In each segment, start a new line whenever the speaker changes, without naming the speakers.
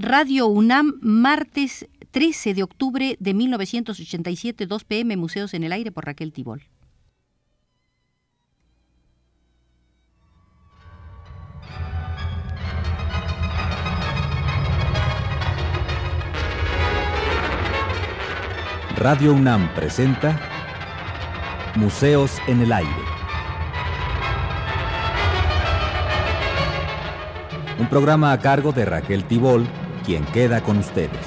Radio UNAM, martes 13 de octubre de 1987, 2 pm, Museos en el Aire por Raquel Tibol.
Radio UNAM presenta Museos en el Aire. Un programa a cargo de Raquel Tibol, quien queda con ustedes.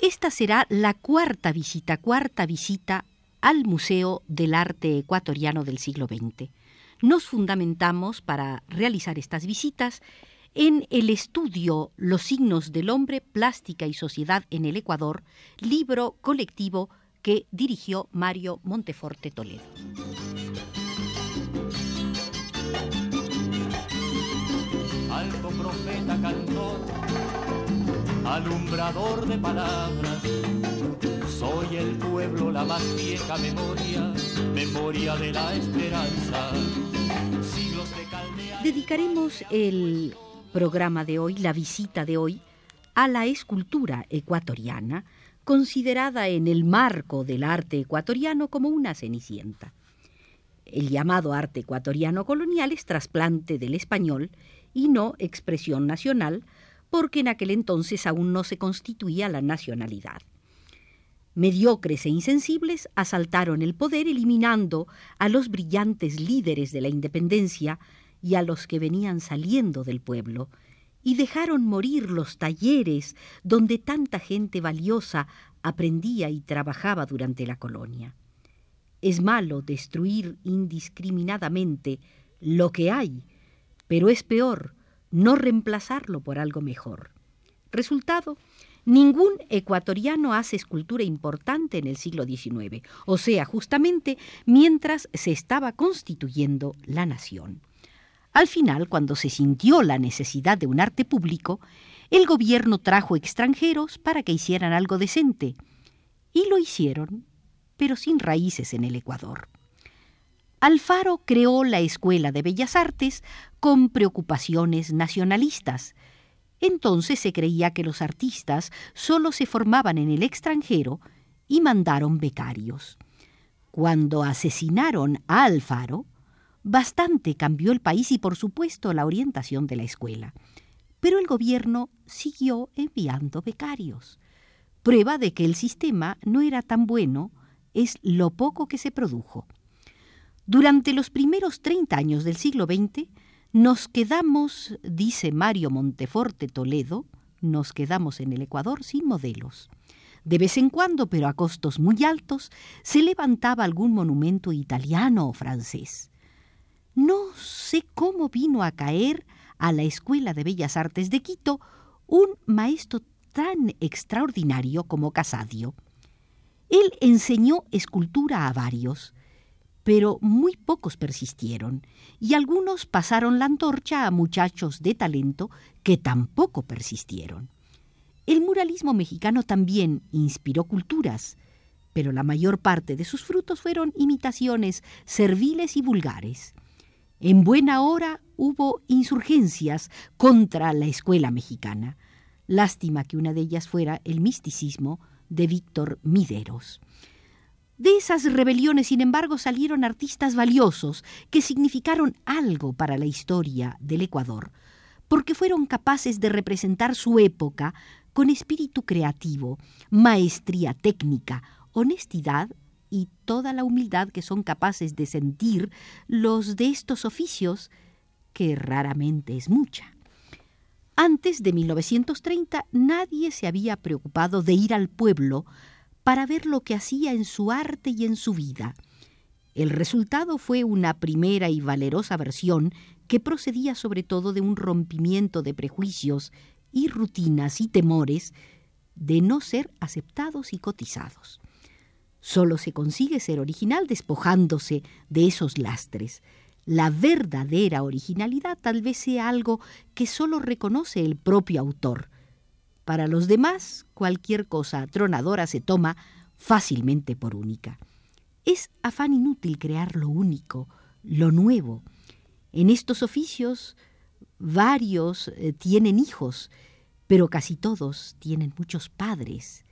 Esta será la cuarta visita, cuarta visita al Museo del Arte Ecuatoriano del siglo XX. Nos fundamentamos para realizar estas visitas en el estudio Los signos del hombre, plástica y sociedad en el Ecuador, libro colectivo que dirigió Mario Monteforte Toledo.
Alto profeta cantor, alumbrador de palabras, soy el pueblo la más vieja memoria, memoria de la esperanza. Siglos de caldea...
Dedicaremos el programa de hoy, la visita de hoy, a la escultura ecuatoriana, considerada en el marco del arte ecuatoriano como una cenicienta. El llamado arte ecuatoriano colonial es trasplante del español y no expresión nacional, porque en aquel entonces aún no se constituía la nacionalidad. Mediocres e insensibles asaltaron el poder eliminando a los brillantes líderes de la independencia y a los que venían saliendo del pueblo, y dejaron morir los talleres donde tanta gente valiosa aprendía y trabajaba durante la colonia. Es malo destruir indiscriminadamente lo que hay, pero es peor no reemplazarlo por algo mejor. Resultado, ningún ecuatoriano hace escultura importante en el siglo XIX, o sea, justamente mientras se estaba constituyendo la nación. Al final, cuando se sintió la necesidad de un arte público, el gobierno trajo extranjeros para que hicieran algo decente. Y lo hicieron, pero sin raíces en el Ecuador. Alfaro creó la Escuela de Bellas Artes con preocupaciones nacionalistas. Entonces se creía que los artistas solo se formaban en el extranjero y mandaron becarios. Cuando asesinaron a Alfaro, Bastante cambió el país y por supuesto la orientación de la escuela. Pero el gobierno siguió enviando becarios. Prueba de que el sistema no era tan bueno es lo poco que se produjo. Durante los primeros 30 años del siglo XX nos quedamos, dice Mario Monteforte Toledo, nos quedamos en el Ecuador sin modelos. De vez en cuando, pero a costos muy altos, se levantaba algún monumento italiano o francés. No sé cómo vino a caer a la Escuela de Bellas Artes de Quito un maestro tan extraordinario como Casadio. Él enseñó escultura a varios, pero muy pocos persistieron, y algunos pasaron la antorcha a muchachos de talento que tampoco persistieron. El muralismo mexicano también inspiró culturas, pero la mayor parte de sus frutos fueron imitaciones serviles y vulgares. En buena hora hubo insurgencias contra la escuela mexicana. Lástima que una de ellas fuera el misticismo de Víctor Mideros. De esas rebeliones, sin embargo, salieron artistas valiosos que significaron algo para la historia del Ecuador, porque fueron capaces de representar su época con espíritu creativo, maestría técnica, honestidad y toda la humildad que son capaces de sentir los de estos oficios, que raramente es mucha. Antes de 1930 nadie se había preocupado de ir al pueblo para ver lo que hacía en su arte y en su vida. El resultado fue una primera y valerosa versión que procedía sobre todo de un rompimiento de prejuicios y rutinas y temores de no ser aceptados y cotizados. Solo se consigue ser original despojándose de esos lastres. La verdadera originalidad tal vez sea algo que solo reconoce el propio autor. Para los demás, cualquier cosa atronadora se toma fácilmente por única. Es afán inútil crear lo único, lo nuevo. En estos oficios varios eh, tienen hijos, pero casi todos tienen muchos padres.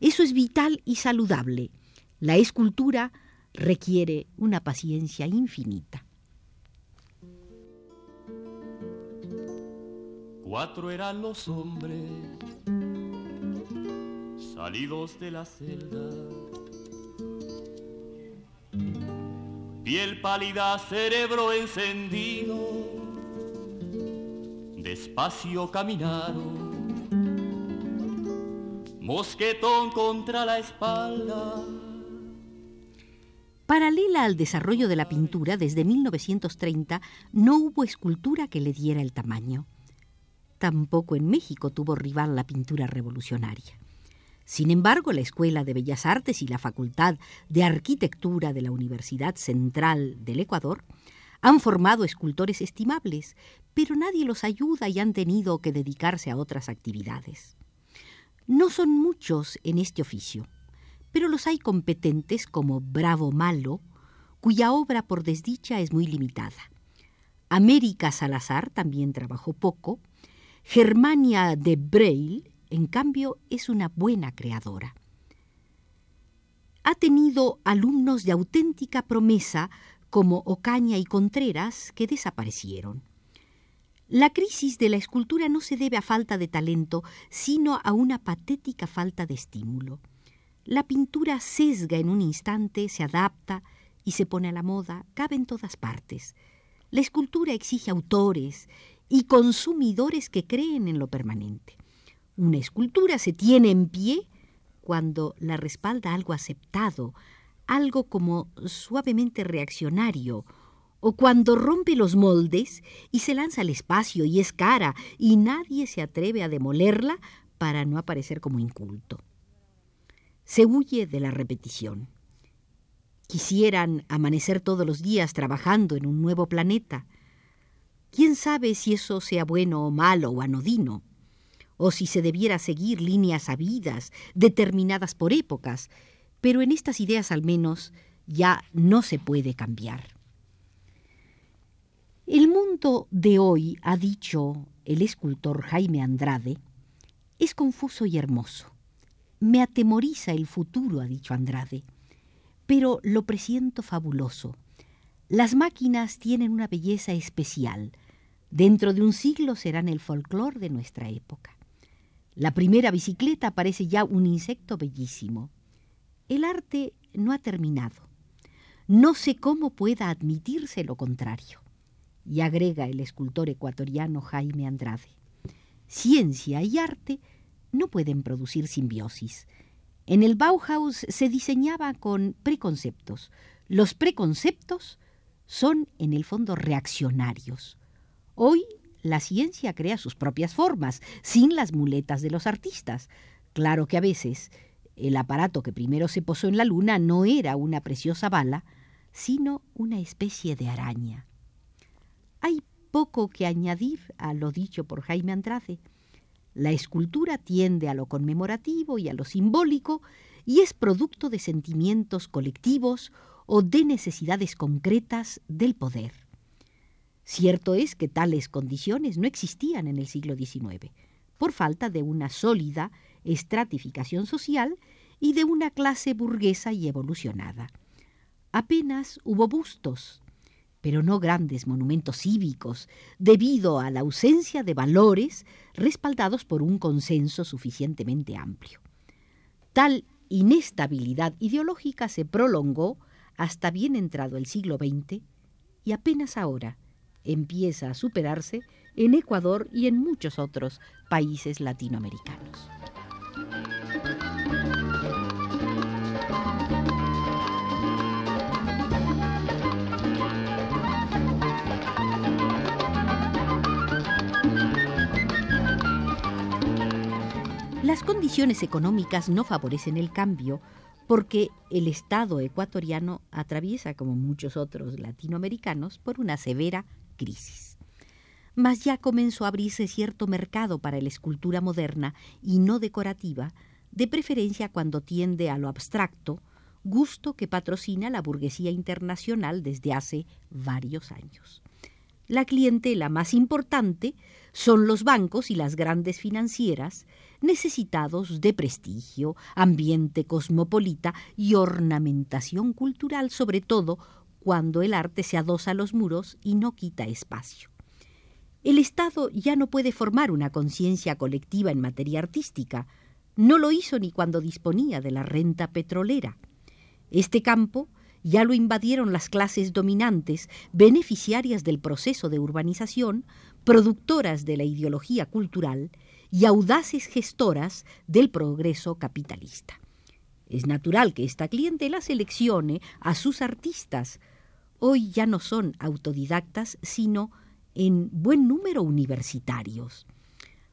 Eso es vital y saludable. La escultura requiere una paciencia infinita.
Cuatro eran los hombres salidos de la celda. Piel pálida, cerebro encendido, despacio caminaron, mosquetón contra la espalda.
Paralela al desarrollo de la pintura, desde 1930 no hubo escultura que le diera el tamaño. Tampoco en México tuvo rival la pintura revolucionaria. Sin embargo, la Escuela de Bellas Artes y la Facultad de Arquitectura de la Universidad Central del Ecuador han formado escultores estimables, pero nadie los ayuda y han tenido que dedicarse a otras actividades. No son muchos en este oficio, pero los hay competentes como Bravo Malo, cuya obra por desdicha es muy limitada. América Salazar también trabajó poco, Germania de Breil, en cambio, es una buena creadora. Ha tenido alumnos de auténtica promesa como Ocaña y Contreras que desaparecieron. La crisis de la escultura no se debe a falta de talento, sino a una patética falta de estímulo. La pintura sesga en un instante, se adapta y se pone a la moda, cabe en todas partes. La escultura exige autores y consumidores que creen en lo permanente. Una escultura se tiene en pie cuando la respalda algo aceptado, algo como suavemente reaccionario, o cuando rompe los moldes y se lanza al espacio y es cara y nadie se atreve a demolerla para no aparecer como inculto. Se huye de la repetición. Quisieran amanecer todos los días trabajando en un nuevo planeta, ¿Quién sabe si eso sea bueno o malo o anodino? O si se debiera seguir líneas sabidas, determinadas por épocas, pero en estas ideas al menos ya no se puede cambiar. El mundo de hoy, ha dicho el escultor Jaime Andrade, es confuso y hermoso. Me atemoriza el futuro, ha dicho Andrade, pero lo presiento fabuloso. Las máquinas tienen una belleza especial, Dentro de un siglo serán el folclor de nuestra época. La primera bicicleta parece ya un insecto bellísimo. El arte no ha terminado. No sé cómo pueda admitirse lo contrario. Y agrega el escultor ecuatoriano Jaime Andrade. Ciencia y arte no pueden producir simbiosis. En el Bauhaus se diseñaba con preconceptos. Los preconceptos son en el fondo reaccionarios. Hoy la ciencia crea sus propias formas, sin las muletas de los artistas. Claro que a veces el aparato que primero se posó en la luna no era una preciosa bala, sino una especie de araña. Hay poco que añadir a lo dicho por Jaime Andrade. La escultura tiende a lo conmemorativo y a lo simbólico y es producto de sentimientos colectivos o de necesidades concretas del poder. Cierto es que tales condiciones no existían en el siglo XIX, por falta de una sólida estratificación social y de una clase burguesa y evolucionada. Apenas hubo bustos, pero no grandes monumentos cívicos, debido a la ausencia de valores respaldados por un consenso suficientemente amplio. Tal inestabilidad ideológica se prolongó hasta bien entrado el siglo XX y apenas ahora, empieza a superarse en Ecuador y en muchos otros países latinoamericanos. Las condiciones económicas no favorecen el cambio porque el Estado ecuatoriano atraviesa, como muchos otros latinoamericanos, por una severa crisis. Mas ya comenzó a abrirse cierto mercado para la escultura moderna y no decorativa, de preferencia cuando tiende a lo abstracto, gusto que patrocina la burguesía internacional desde hace varios años. La clientela más importante son los bancos y las grandes financieras, necesitados de prestigio, ambiente cosmopolita y ornamentación cultural, sobre todo cuando el arte se adosa a los muros y no quita espacio. El Estado ya no puede formar una conciencia colectiva en materia artística. No lo hizo ni cuando disponía de la renta petrolera. Este campo ya lo invadieron las clases dominantes, beneficiarias del proceso de urbanización, productoras de la ideología cultural y audaces gestoras del progreso capitalista. Es natural que esta clientela seleccione a sus artistas. Hoy ya no son autodidactas, sino en buen número universitarios.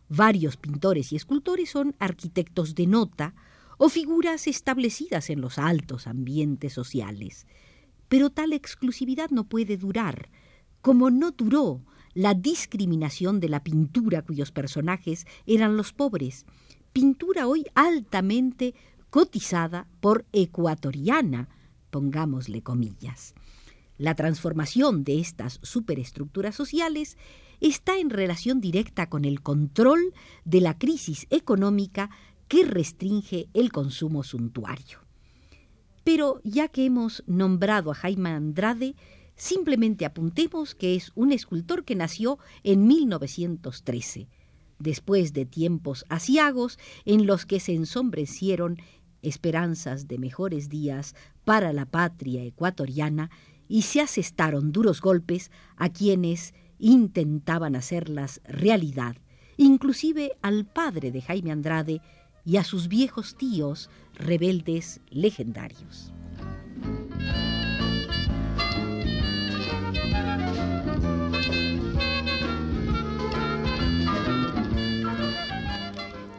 Varios pintores y escultores son arquitectos de nota o figuras establecidas en los altos ambientes sociales. Pero tal exclusividad no puede durar, como no duró la discriminación de la pintura cuyos personajes eran los pobres, pintura hoy altamente cotizada por ecuatoriana, pongámosle comillas. La transformación de estas superestructuras sociales está en relación directa con el control de la crisis económica que restringe el consumo suntuario. Pero ya que hemos nombrado a Jaime Andrade, simplemente apuntemos que es un escultor que nació en 1913, después de tiempos asiagos en los que se ensombrecieron esperanzas de mejores días para la patria ecuatoriana y se asestaron duros golpes a quienes intentaban hacerlas realidad, inclusive al padre de Jaime Andrade, y a sus viejos tíos rebeldes legendarios.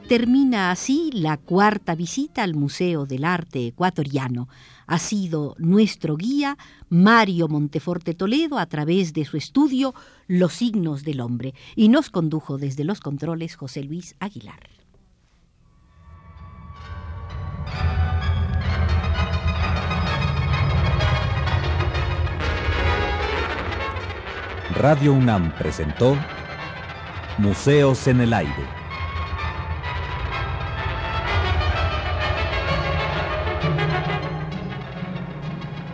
Termina así la cuarta visita al Museo del Arte Ecuatoriano. Ha sido nuestro guía Mario Monteforte Toledo a través de su estudio Los signos del hombre y nos condujo desde los controles José Luis Aguilar.
Radio UNAM presentó Museos en el Aire.